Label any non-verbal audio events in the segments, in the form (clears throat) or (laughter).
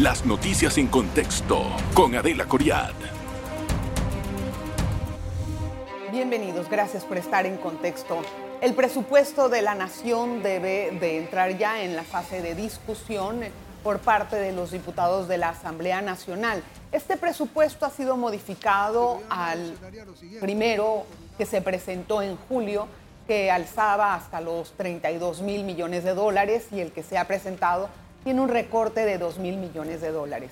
Las noticias en contexto con Adela Coriad. Bienvenidos, gracias por estar en contexto. El presupuesto de la nación debe de entrar ya en la fase de discusión por parte de los diputados de la Asamblea Nacional. Este presupuesto ha sido modificado al primero que se presentó en julio, que alzaba hasta los 32 mil millones de dólares y el que se ha presentado tiene un recorte de 2 mil millones de dólares.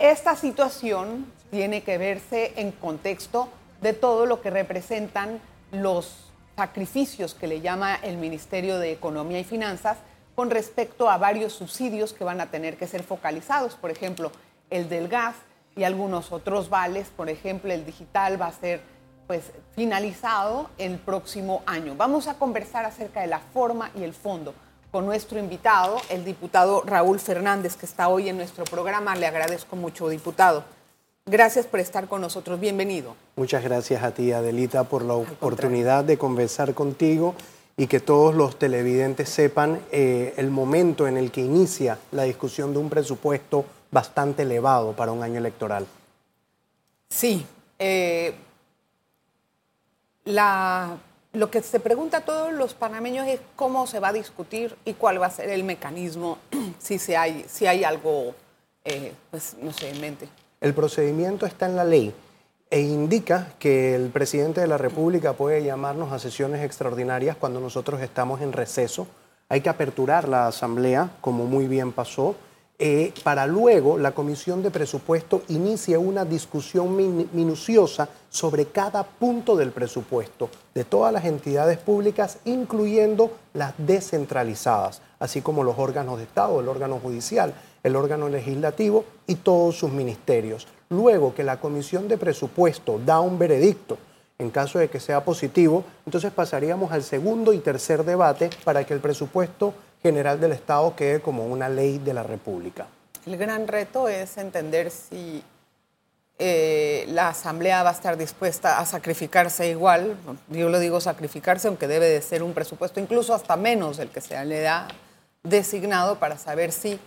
Esta situación tiene que verse en contexto de todo lo que representan los sacrificios que le llama el Ministerio de Economía y Finanzas con respecto a varios subsidios que van a tener que ser focalizados, por ejemplo, el del gas y algunos otros vales, por ejemplo, el digital va a ser pues finalizado el próximo año. Vamos a conversar acerca de la forma y el fondo con nuestro invitado, el diputado Raúl Fernández, que está hoy en nuestro programa. Le agradezco mucho, diputado. Gracias por estar con nosotros. Bienvenido. Muchas gracias a ti, Adelita, por la oportunidad de conversar contigo y que todos los televidentes sepan eh, el momento en el que inicia la discusión de un presupuesto bastante elevado para un año electoral. Sí. Eh, la, lo que se pregunta a todos los panameños es cómo se va a discutir y cuál va a ser el mecanismo, (clears throat) si, se hay, si hay algo, eh, pues no sé, en mente. El procedimiento está en la ley e indica que el presidente de la República puede llamarnos a sesiones extraordinarias cuando nosotros estamos en receso. Hay que aperturar la asamblea, como muy bien pasó, eh, para luego la Comisión de Presupuesto inicie una discusión minuciosa sobre cada punto del presupuesto de todas las entidades públicas, incluyendo las descentralizadas, así como los órganos de Estado, el órgano judicial, el órgano legislativo y todos sus ministerios. Luego que la Comisión de Presupuesto da un veredicto, en caso de que sea positivo, entonces pasaríamos al segundo y tercer debate para que el presupuesto general del Estado quede como una ley de la República. El gran reto es entender si eh, la Asamblea va a estar dispuesta a sacrificarse igual, yo lo digo sacrificarse, aunque debe de ser un presupuesto incluso hasta menos del que se le ha designado para saber si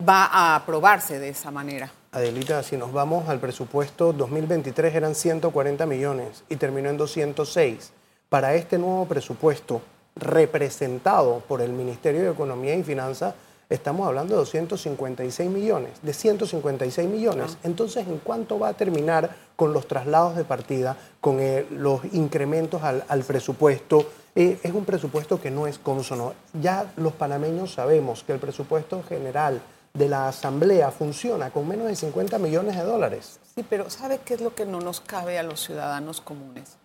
va a aprobarse de esa manera. Adelita, si nos vamos al presupuesto 2023 eran 140 millones y terminó en 206. Para este nuevo presupuesto representado por el Ministerio de Economía y Finanzas, estamos hablando de 256 millones, de 156 millones. Ah. Entonces, ¿en cuánto va a terminar con los traslados de partida, con eh, los incrementos al, presupuesto? Eh, es un presupuesto que no es consono. Ya los panameños sabemos que el presupuesto general de la Asamblea funciona con menos de 50 millones de dólares. Sí, pero ¿sabe qué es lo que no nos cabe a los ciudadanos comunes?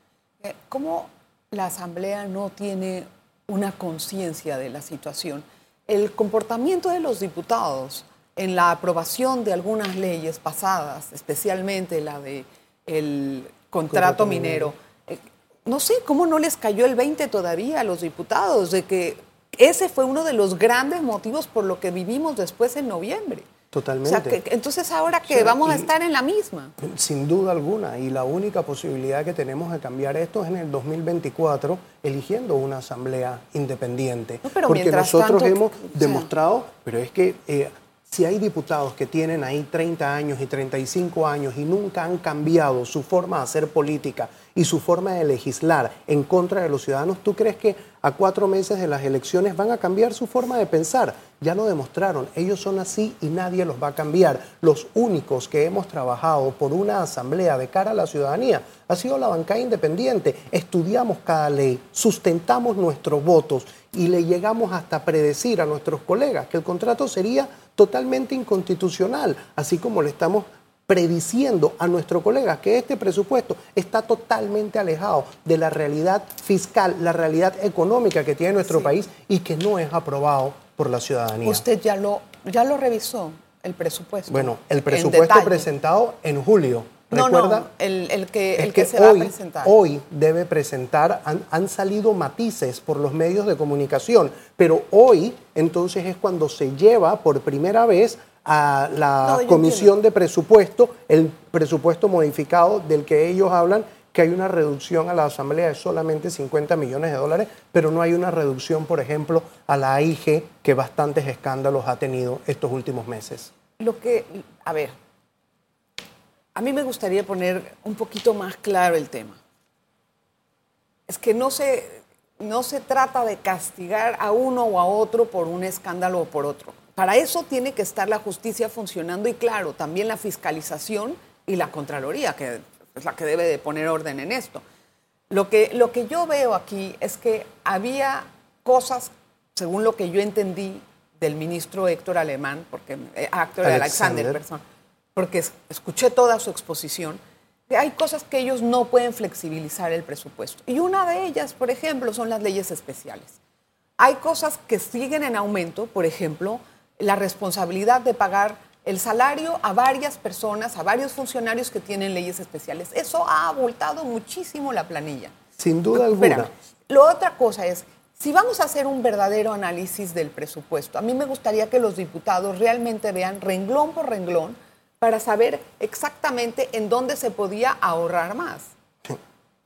Eh, ¿Cómo la Asamblea no tiene una conciencia de la situación? El comportamiento de los diputados en la aprobación de algunas leyes pasadas, especialmente la de el contrato, minero, eh, no sé cómo no les cayó el 20 todavía a los diputados de que ese fue uno de los grandes motivos por lo que vivimos después en noviembre. Totalmente. entonces ahora que vamos a estar en la misma. Sin duda alguna, y la única posibilidad que tenemos de cambiar esto es en el 2024, eligiendo una asamblea independiente. Porque nosotros hemos demostrado, pero es que eh, si hay diputados que tienen ahí 30 años y 35 años y nunca han cambiado su forma de hacer política y su forma de legislar en contra de los ciudadanos, ¿tú crees que a cuatro meses de las elecciones van a cambiar su forma de pensar? Ya lo demostraron, ellos son así y nadie los va a cambiar. Los únicos que hemos trabajado por una asamblea de cara a la ciudadanía ha sido la bancada independiente. Estudiamos cada ley, sustentamos nuestros votos y le llegamos hasta predecir a nuestros colegas que el contrato sería totalmente inconstitucional, así como le estamos prediciendo a nuestro colega que este presupuesto está totalmente alejado de la realidad fiscal, la realidad económica que tiene nuestro país y que no es aprobado por la ciudadanía. Usted ya lo, ya lo revisó, el presupuesto. Bueno, el presupuesto presentado en julio. ¿Recuerda? No, el, que, el que, se va a presentar. Hoy debe presentar, han, han, salido matices por los medios de comunicación, pero hoy entonces es cuando se lleva por primera vez a la Comisión de Presupuesto, el presupuesto modificado del que ellos hablan, que hay una reducción a la Asamblea de solamente 50 millones de dólares, pero no hay una reducción, por ejemplo, a la AIG, que bastantes escándalos ha tenido estos últimos meses. lo que, a ver, a mí me gustaría poner un poquito más claro el tema. Es que no se, no se trata de castigar a uno o a otro por un escándalo o por otro. Para eso tiene que estar la justicia funcionando y claro, también la fiscalización y la Contraloría, que es la que debe de poner orden en esto. Lo que, lo que yo veo aquí es que había cosas, según lo que yo entendí del ministro Héctor Alemán, porque, eh, Héctor Alexander, Alexander porque escuché toda su exposición, hay cosas que ellos no pueden flexibilizar el presupuesto. Y una de ellas, por ejemplo, son las leyes especiales. Hay cosas que siguen en aumento, por ejemplo, la responsabilidad de pagar el salario a varias personas, a varios funcionarios que tienen leyes especiales. Eso ha abultado muchísimo la planilla. Sin duda alguna. Lo otra cosa es, si vamos a hacer un verdadero análisis del presupuesto, a mí me gustaría que los diputados realmente vean renglón por renglón para saber exactamente en dónde se podía ahorrar más.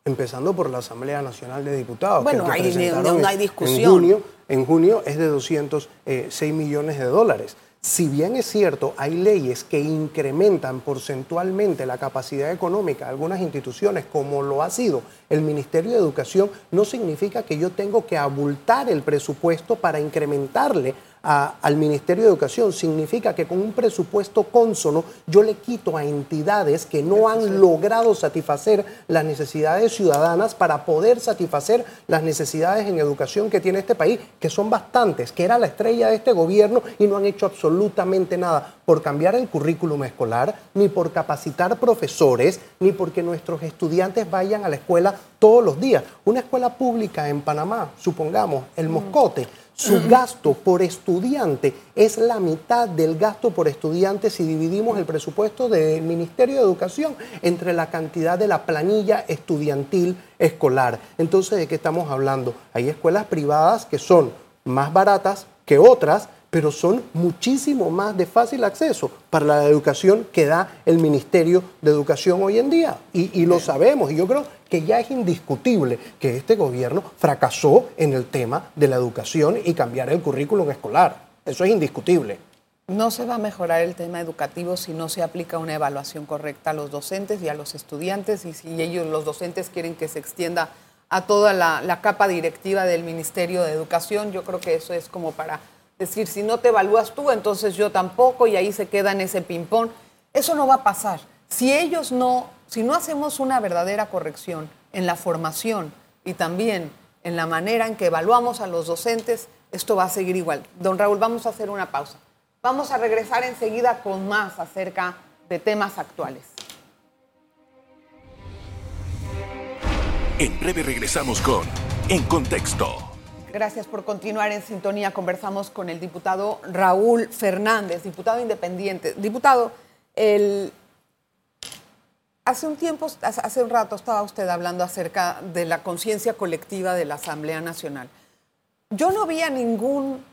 Empezando por la Asamblea Nacional de Diputados. Bueno, que ahí no hay discusión. En junio, en junio es de 206 eh, millones de dólares. Si bien es cierto, hay leyes que incrementan porcentualmente la capacidad económica de algunas instituciones, como lo ha sido el Ministerio de Educación, no significa que yo tengo que abultar el presupuesto para incrementarle al Ministerio de Educación significa que con un presupuesto cónsono yo le quito a entidades que no han logrado satisfacer las necesidades ciudadanas para poder satisfacer las necesidades en educación que tiene este país, que son bastantes, que era la estrella de este gobierno y no han hecho absolutamente nada por cambiar el currículum escolar, ni por capacitar profesores, ni porque nuestros estudiantes vayan a la escuela todos los días. Una escuela pública en Panamá, supongamos, el Moscote, su gasto por estudiante es la mitad del gasto por estudiante si dividimos el presupuesto del Ministerio de Educación entre la cantidad de la planilla estudiantil escolar. Entonces, ¿de qué estamos hablando? Hay escuelas privadas que son más baratas que otras, pero son muchísimo más de fácil acceso para la educación que da el Ministerio de Educación hoy en día. Y, lo sabemos, y yo creo que ya es indiscutible que este gobierno fracasó en el tema de la educación y cambiar el currículum escolar. Eso es indiscutible. No se va a mejorar el tema educativo si no se aplica una evaluación correcta a los docentes y a los estudiantes y si ellos, los docentes, quieren que se extienda a toda la, la capa directiva del Ministerio de Educación. Yo creo que eso es como para decir, si no te evalúas tú, entonces yo tampoco, y ahí se queda en ese ping-pong. Eso no va a pasar. Si ellos no, si no hacemos una verdadera corrección en la formación y también en la manera en que evaluamos a los docentes, esto va a seguir igual. Don Raúl, vamos a hacer una pausa. Vamos a regresar enseguida con más acerca de temas actuales. En breve regresamos con En Contexto. Gracias por continuar en sintonía. Conversamos con el diputado Raúl Fernández, diputado independiente. Diputado, el... hace un tiempo, hace un rato estaba usted hablando acerca de la conciencia colectiva de la Asamblea Nacional. Yo no vi a ningún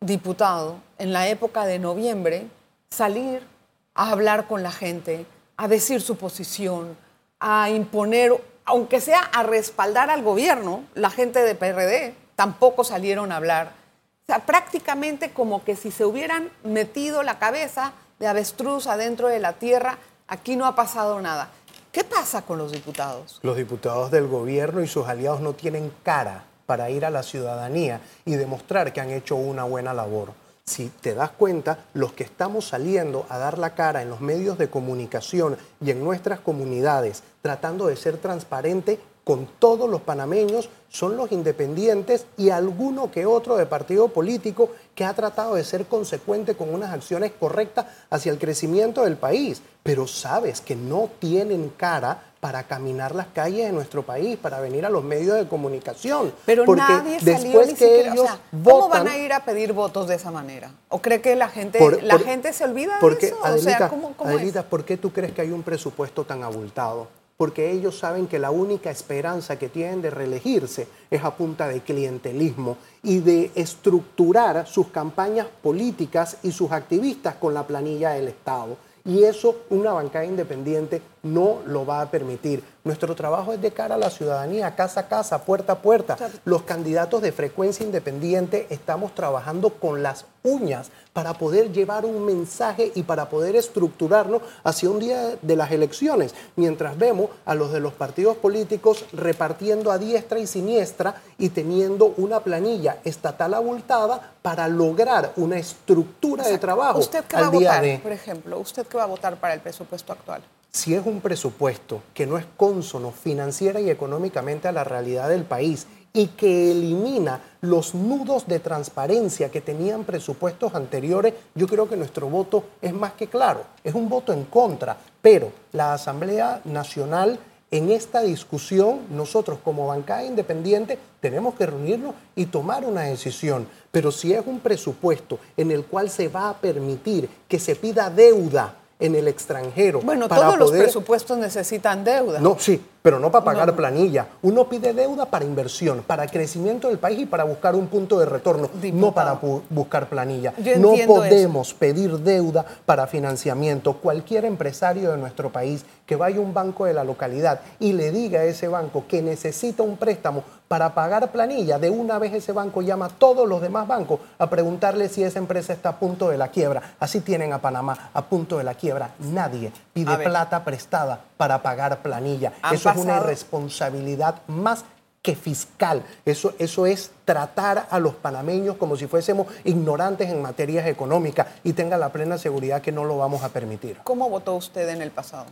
diputado en la época de noviembre salir a hablar con la gente, a decir su posición, a imponer, aunque sea a respaldar al gobierno, la gente de PRD tampoco salieron a hablar. O sea, prácticamente como que si se hubieran metido la cabeza de avestruz adentro de la tierra, aquí no ha pasado nada. ¿Qué pasa con los diputados? Los diputados del gobierno y sus aliados no tienen cara para ir a la ciudadanía y demostrar que han hecho una buena labor. Si te das cuenta, los que estamos saliendo a dar la cara en los medios de comunicación y en nuestras comunidades, tratando de ser transparente, con todos los panameños son los independientes y alguno que otro de partido político que ha tratado de ser consecuente con unas acciones correctas hacia el crecimiento del país. Pero sabes que no tienen cara para caminar las calles de nuestro país, para venir a los medios de comunicación. Pero nadie después que ellos ¿Cómo van a ir a pedir votos de esa manera? ¿O cree que la gente, la gente se olvida de eso? Adelita, Adelita, ¿por qué tú crees que hay un presupuesto tan abultado? Porque ellos saben que la única esperanza que tienen de reelegirse es a punta de clientelismo y de estructurar sus campañas políticas y sus activistas con la planilla del Estado. Y eso una bancada independiente no lo va a permitir. Nuestro trabajo es de cara a la ciudadanía, casa a casa, puerta a puerta. Los candidatos de frecuencia independiente estamos trabajando con las uñas para poder llevar un mensaje y para poder estructurarnos hacia un día de las elecciones, mientras vemos a los de los partidos políticos repartiendo a diestra y siniestra y teniendo una planilla estatal abultada para lograr una estructura de trabajo. ¿Usted qué va a votar, por ejemplo? ¿Usted qué va a votar para el presupuesto actual? Si es un presupuesto que no es cónsono financiera y económicamente a la realidad del país y que elimina los nudos de transparencia que tenían presupuestos anteriores, yo creo que nuestro voto es más que claro, es un voto en contra, pero la Asamblea Nacional en esta discusión, nosotros como bancada independiente tenemos que reunirnos y tomar una decisión. Pero si es un presupuesto en el cual se va a permitir que se pida deuda en el extranjero. Bueno, todos los presupuestos necesitan deuda. No, sí, pero no para pagar planilla. Uno pide deuda para inversión, para crecimiento del país y para buscar un punto de retorno, no para buscar planilla. no podemos pedir deuda para financiamiento. Cualquier empresario de nuestro país que vaya a un banco de la localidad y le diga a ese banco que necesita un préstamo para pagar planilla, de una vez ese banco llama a todos los demás bancos a preguntarle si esa empresa está a punto de la quiebra. Así tienen a Panamá a punto de la quiebra. Nadie pide plata prestada para pagar planilla. Eso es una irresponsabilidad más que fiscal. Eso, eso es tratar a los panameños como si fuésemos ignorantes en materias económicas y tenga la plena seguridad que no lo vamos a permitir. ¿Cómo votó usted en el pasado?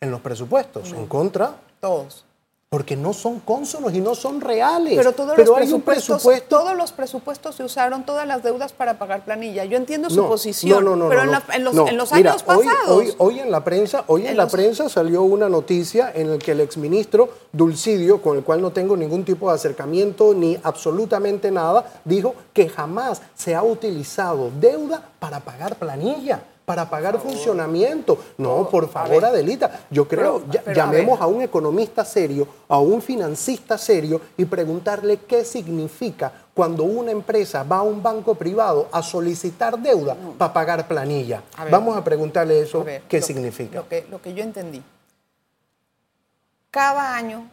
En los presupuestos, en contra. Todos porque no son cónsonos y no son reales. Pero todos los presupuestos, todos los presupuestos se usaron, todas las deudas para pagar planilla. Yo entiendo su posición, no, no, pero en, los, años pasados. Hoy, en la prensa, hoy en, la prensa salió una noticia en la que el exministro Dulcidio, con el cual no tengo ningún tipo de acercamiento ni absolutamente nada, dijo que jamás se ha utilizado deuda para pagar planilla para pagar funcionamiento. No, por favor, Adelita, yo creo, llamemos a, un economista serio, a un financista serio y preguntarle qué significa cuando una empresa va a un banco privado a solicitar deuda para pagar planilla. Vamos a preguntarle eso, qué significa. Lo que, lo que yo entendí. Cada año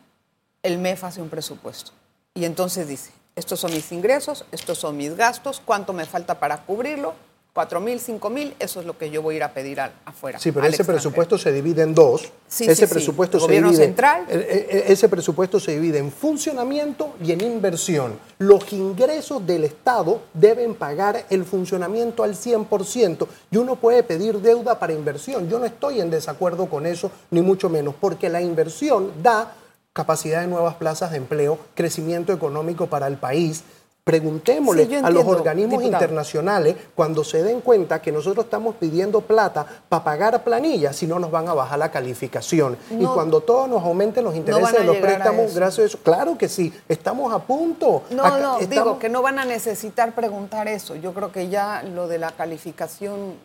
el MEF hace un presupuesto y entonces dice, estos son mis ingresos, estos son mis gastos, cuánto me falta para cubrirlo, 4 mil, 5 mil, eso es lo que yo voy a ir a pedir afuera. Sí, pero ese presupuesto se divide en dos. Sí, ese sí, presupuesto se divide, central. Ese presupuesto se divide en funcionamiento y en inversión. Los ingresos del Estado deben pagar el funcionamiento al 100% y uno puede pedir deuda para inversión. Yo no estoy en desacuerdo con eso, ni mucho menos, porque la inversión da capacidad de nuevas plazas de empleo, crecimiento económico para el país, Preguntémosle a los organismos internacionales cuando se den cuenta que nosotros estamos pidiendo plata para pagar planillas, si no nos van a bajar la calificación. y cuando todos nos aumenten los intereses de los préstamos, gracias a eso, claro que sí, estamos a punto. No, no, digo que no van a necesitar preguntar eso. Yo creo que ya lo de la calificación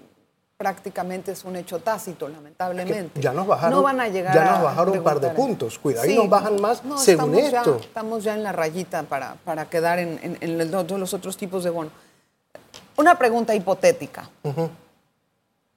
prácticamente es un hecho tácito, lamentablemente. ya nos bajaron, no van a llegar ya nos bajaron un par de puntos, cuidado, y nos bajan más según esto. estamos ya en la rayita para, para quedar en, en, los otros tipos de bono. Una pregunta hipotética.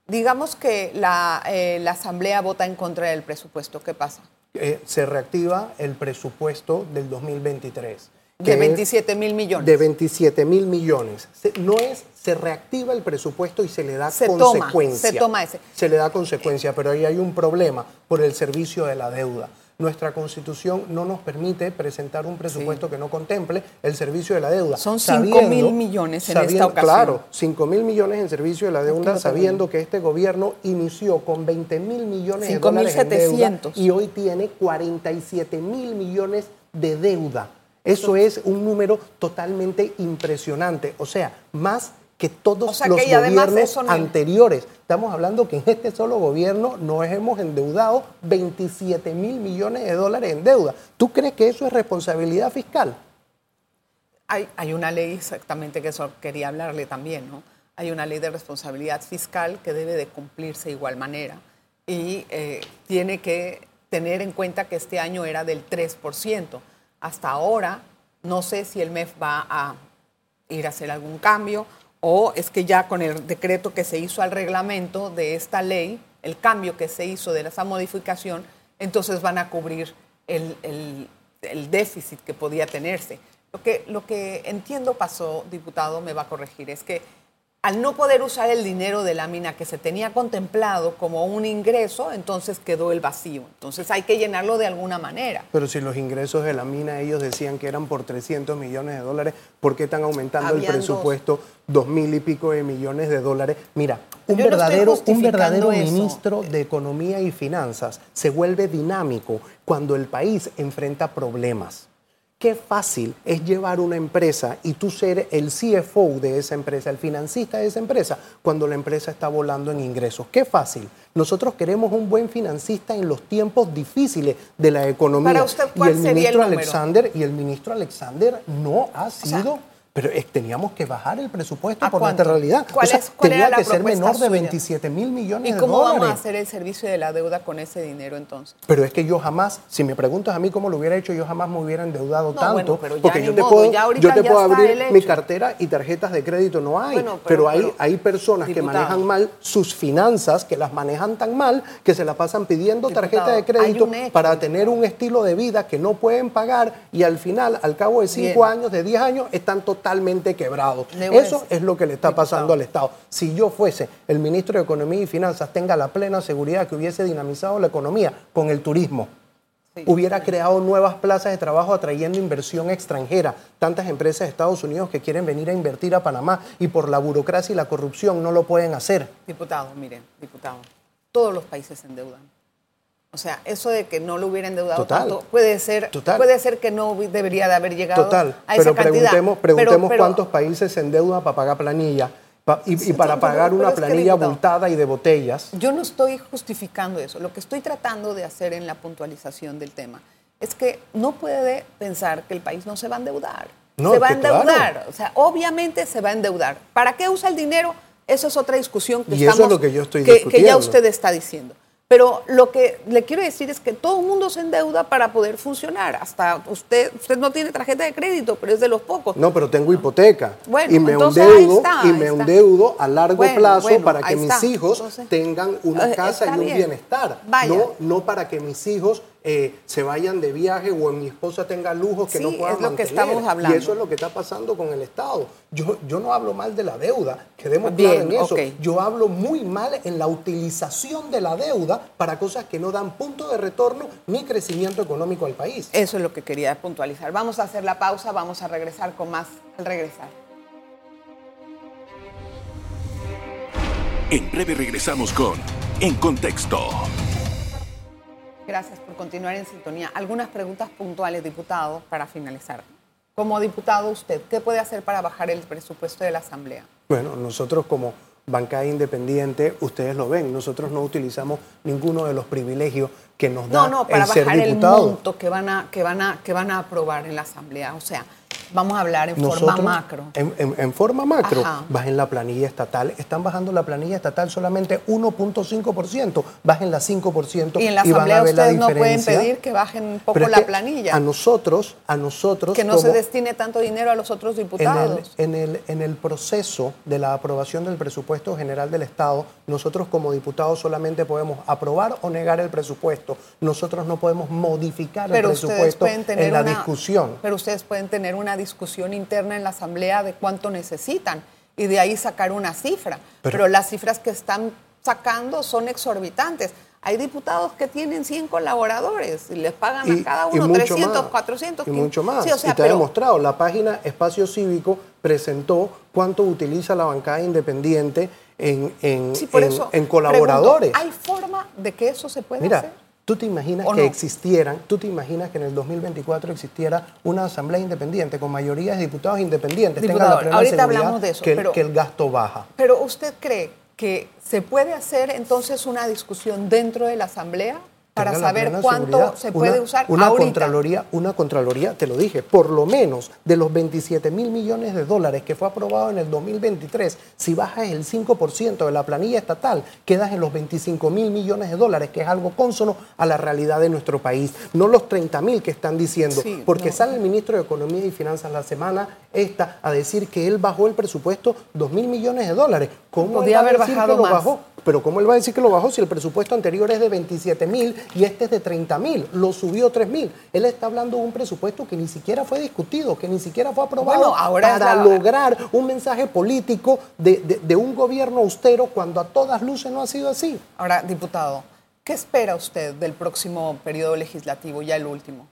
Digamos que la, eh, la, Asamblea vota en contra del presupuesto, ¿qué pasa? Eh, se reactiva el presupuesto del 2023. De 27 mil millones. De 27 mil millones. No es, se reactiva el presupuesto y se le da consecuencia. se toma ese. Se le da consecuencia, pero ahí hay un problema por el servicio de la deuda. Nuestra constitución no nos permite presentar un presupuesto que no contemple el servicio de la deuda. Son 5 mil millones en esta ocasión. Claro, 5 mil millones en servicio de la deuda, sabiendo que este gobierno inició con 20 mil millones de dólares en deuda y hoy tiene 47 mil millones de deuda. Eso es un número totalmente impresionante. O sea, más que todos los gobiernos anteriores. Estamos hablando que en este solo gobierno nos hemos endeudado 27 mil millones de dólares en deuda. ¿Tú crees que eso es responsabilidad fiscal? Hay, hay una ley exactamente que eso quería hablarle también, ¿no? Hay una ley de responsabilidad fiscal que debe de cumplirse de igual manera y eh, tiene que tener en cuenta que este año era del 3% hasta ahora. No sé si el MEF va a ir a hacer algún cambio o es que ya con el decreto que se hizo al reglamento de esta ley, el cambio que se hizo de esa modificación, entonces van a cubrir el, el déficit que podía tenerse. Lo que, lo que entiendo pasó, diputado, me va a corregir, es que al no poder usar el dinero de la mina que se tenía contemplado como un ingreso, entonces quedó el vacío. Entonces hay que llenarlo de alguna manera. Pero si los ingresos de la mina ellos decían que eran por 300 millones de dólares, ¿por qué están aumentando el presupuesto dos. mil y pico de millones de dólares? Mira, un verdadero, un verdadero ministro de Economía y Finanzas se vuelve dinámico cuando el país enfrenta problemas. Qué fácil es llevar una empresa y tú ser el CFO de esa empresa, el financista de esa empresa, cuando la empresa está volando en ingresos. Qué fácil. Nosotros queremos un buen financista en los tiempos difíciles de la economía. Para usted, ¿cuál y el ministro Alexander y el ministro Alexander no ha sido pero teníamos que bajar el presupuesto por nuestra realidad. ¿Cuál tenía que ser menor de 27 mil millones de dólares. ¿Y cómo vamos a hacer el servicio de la deuda con ese dinero entonces? Pero es que yo jamás, si me preguntas a mí cómo lo hubiera hecho, yo jamás me hubiera endeudado tanto. porque yo te puedo, yo te puedo abrir mi cartera y tarjetas de crédito no hay. pero, hay, hay personas que manejan mal sus finanzas, que las manejan tan mal, que se la pasan pidiendo tarjetas de crédito para tener un estilo de vida que no pueden pagar y al final, al cabo de 5 años, de 10 años, están totalmente totalmente quebrado. Eso es lo que le está pasando al Estado. Si yo fuese el ministro de Economía y Finanzas, tenga la plena seguridad que hubiese dinamizado la economía con el turismo. Hubiera creado nuevas plazas de trabajo atrayendo inversión extranjera. Tantas empresas de Estados Unidos que quieren venir a invertir a Panamá y por la burocracia y la corrupción no lo pueden hacer. Diputado, miren, diputado, todos los países se endeudan. O sea, eso de que no lo hubiera endeudado tanto puede ser, puede ser que no debería de haber llegado Total. a esa pero Preguntemos, preguntemos cuántos países se endeudan para pagar planilla. y, para pagar una planilla abultada y de botellas. Yo no estoy justificando eso. Lo que estoy tratando de hacer en la puntualización del tema es que no puede pensar que el país no se va a endeudar. se va a endeudar. O sea, obviamente se va a endeudar. ¿Para qué usa el dinero? Eso es otra discusión que, y eso es lo que, yo estoy que ya usted está diciendo. Pero lo que le quiero decir es que todo el mundo se endeuda para poder funcionar. Hasta usted, usted no tiene tarjeta de crédito, pero es de los pocos. No, pero tengo hipoteca. y me endeudo y me endeudo a largo plazo para que mis hijos tengan una eh, casa y un bienestar. No, no para que mis hijos eh, se vayan de viaje o mi esposa tenga lujos que no puedan es lo que estamos hablando. Y eso es lo que está pasando con el Estado. Yo, yo no hablo mal de la deuda, quedemos claros en eso. Yo hablo muy mal en la utilización de la deuda para cosas que no dan punto de retorno ni crecimiento económico al país. Eso es lo que quería puntualizar. Vamos a hacer la pausa, vamos a regresar con más al regresar. En breve regresamos con En Contexto. Gracias por continuar en sintonía. Algunas preguntas puntuales, diputado, para finalizar. Como diputado usted, ¿qué puede hacer para bajar el presupuesto de la Asamblea? Bueno, nosotros como bancada independiente, ustedes lo ven, nosotros no utilizamos ninguno de los privilegios que nos da no, no, para bajar el monto que van a que van a que van a aprobar en la Asamblea, o sea, Vamos a hablar en forma macro. En, forma macro, bajen la planilla estatal. Están bajando la planilla estatal solamente 1.5%, bajen la 5%. Y en la Asamblea ustedes no pueden pedir que bajen un poco la planilla. A nosotros, a nosotros. Que no se destine tanto dinero a los otros diputados. En el, en el proceso de la aprobación del presupuesto general del Estado, nosotros como diputados solamente podemos aprobar o negar el presupuesto. Nosotros no podemos modificar el presupuesto en la discusión. Pero ustedes pueden tener una discusión interna en la Asamblea de cuánto necesitan y de ahí sacar una cifra. Pero, las cifras que están sacando son exorbitantes. Hay diputados que tienen 100 colaboradores y les pagan a cada uno 300, 400. Y mucho más. y te ha demostrado, la página Espacio Cívico presentó cuánto utiliza la bancada independiente en, en, en, colaboradores. ¿Hay forma de que eso se pueda hacer? ¿Tú te imaginas que existieran, tú te imaginas que en el 2024 existiera una asamblea independiente con mayoría de diputados independientes? Diputado, ahorita hablamos de eso. Que, que el gasto baja. Pero usted cree que se puede hacer entonces una discusión dentro de la asamblea para saber cuánto se puede usar una Contraloría, una Contraloría, te lo dije, por lo menos de los 27 mil millones de dólares que fue aprobado en el 2023, si bajas el 5% de la planilla estatal, quedas en los 25 mil millones de dólares, que es algo consono a la realidad de nuestro país. No los 30 mil que están diciendo, porque sale el ministro de Economía y Finanzas la semana esta a decir que él bajó el presupuesto 2 mil millones de dólares. ¿Cómo Podía haber bajado más. bajó? Pero ¿cómo él va a decir que lo bajó si el presupuesto anterior es de 27 mil y este es de 30 mil? Lo subió 3 mil. Él está hablando de un presupuesto que ni siquiera fue discutido, que ni siquiera fue aprobado para lograr un mensaje político de, de un gobierno austero cuando a todas luces no ha sido así. Ahora, diputado, ¿qué espera usted del próximo periodo legislativo, ya el último?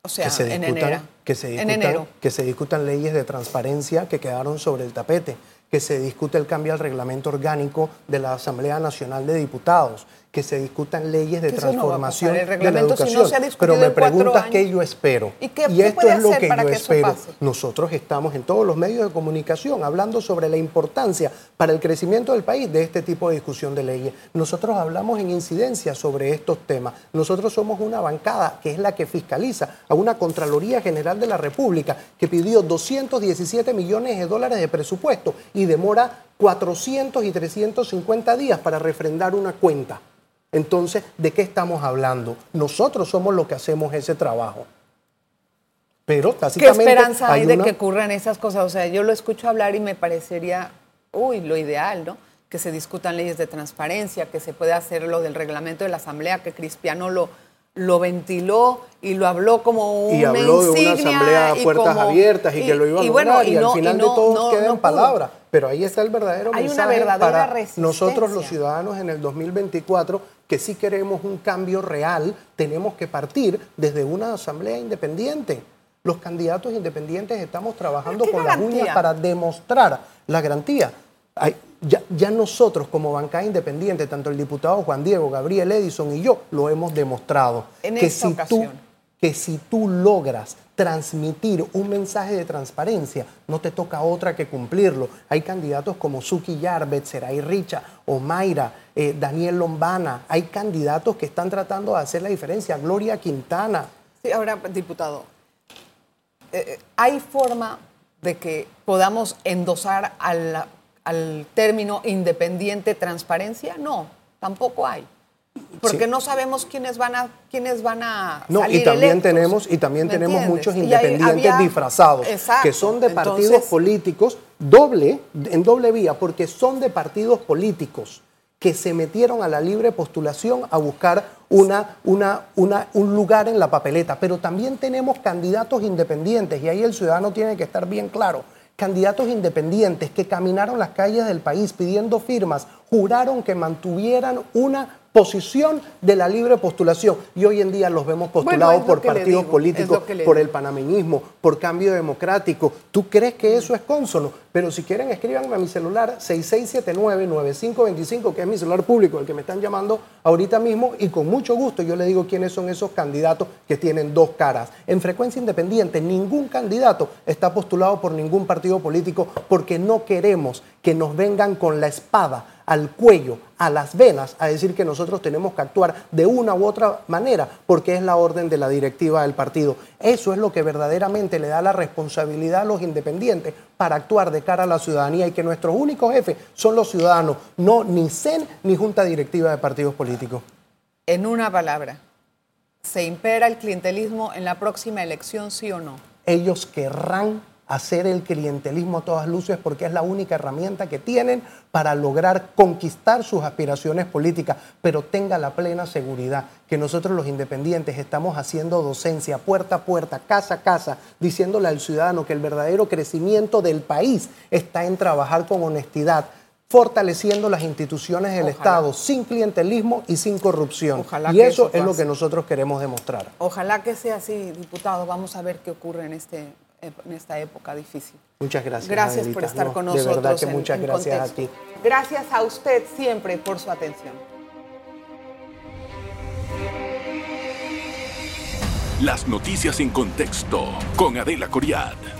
O sea, en enero. Que se, discutan, que se discutan leyes de transparencia que quedaron sobre el tapete que se discute el cambio al reglamento orgánico de la Asamblea Nacional de Diputados, que se discutan leyes de transformación de la educación. Pero me preguntas qué yo espero. Y, esto es lo que yo espero. Nosotros estamos en todos los medios de comunicación hablando sobre la importancia para el crecimiento del país de este tipo de discusión de leyes. Nosotros hablamos en incidencia sobre estos temas. Nosotros somos una bancada que es la que fiscaliza a una Contraloría General de la República que pidió 217 millones de dólares de presupuesto y demora 400 y 350 días para refrendar una cuenta. Entonces, ¿de qué estamos hablando? Nosotros somos los que hacemos ese trabajo. Pero. ¿Qué esperanza hay, de que ocurran esas cosas? O sea, yo lo escucho hablar y me parecería, uy, lo ideal, ¿no? Que se discutan leyes de transparencia, que se pueda hacer lo del reglamento de la Asamblea, que Cristiano lo, lo ventiló y lo habló como una Y habló de una asamblea a puertas abiertas y, que lo iba a lograr y, al final de todo quedan palabras. Pero ahí está el verdadero Hay mensaje una para nosotros los ciudadanos en el 2024 que si queremos un cambio real, tenemos que partir desde una asamblea independiente. Los candidatos independientes estamos trabajando con las uñas para demostrar la garantía. ya, nosotros como bancada independiente, tanto el diputado Juan Diego, Gabriel Edison y yo, lo hemos demostrado. que si Tú, que si tú logras transmitir un mensaje de transparencia, no te toca otra que cumplirlo. Hay candidatos como Suki Yarbet, Seray Richa, Omaira, eh, Daniel Lombana. Hay candidatos que están tratando de hacer la diferencia. Gloria Quintana. Sí, ahora, diputado, eh, eh, ¿hay forma de que podamos endosar al, al término independiente transparencia? No, tampoco hay. Porque no sabemos quiénes van a quiénes van a no, y también tenemos y también tenemos muchos independientes disfrazados que son de partidos políticos doble en doble vía porque son de partidos políticos que se metieron a la libre postulación a buscar una, una, una, un lugar en la papeleta. Pero también tenemos candidatos independientes y ahí el ciudadano tiene que estar bien claro. Candidatos independientes que caminaron las calles del país pidiendo firmas, juraron que mantuvieran una posición de la libre postulación. Y hoy en día los vemos postulados por partidos políticos, por el panameñismo, por cambio democrático. ¿Tú crees que eso es consono? Pero si quieren, escríbanme a mi celular 6679-9525, que es mi celular público, el que me están llamando ahorita mismo, y con mucho gusto yo le digo quiénes son esos candidatos que tienen dos caras. En frecuencia independiente, ningún candidato está postulado por ningún partido político porque no queremos que nos vengan con la espada al cuello, a las venas, a decir que nosotros tenemos que actuar de una u otra manera, porque es la orden de la directiva del partido. Eso es lo que verdaderamente le da la responsabilidad a los independientes para actuar de cara a la ciudadanía y que nuestros únicos jefes son los ciudadanos, no ni CEN ni Junta Directiva de Partidos Políticos. En una palabra, ¿se impera el clientelismo en la próxima elección, sí o no? Ellos querrán hacer el clientelismo a todas luces porque es la única herramienta que tienen para lograr conquistar sus aspiraciones políticas, pero tenga la plena seguridad que nosotros los independientes estamos haciendo docencia puerta a puerta, casa a casa, diciéndole al ciudadano que el verdadero crecimiento del país está en trabajar con honestidad, fortaleciendo las instituciones del Estado sin clientelismo y sin corrupción. y eso, es lo que nosotros queremos demostrar. Ojalá que sea así, diputado. Vamos a ver qué ocurre en este en esta época difícil. Muchas gracias. Gracias por estar con nosotros. De verdad que muchas gracias a ti. Gracias a usted siempre por su atención. Las noticias en contexto con Adela Coriad.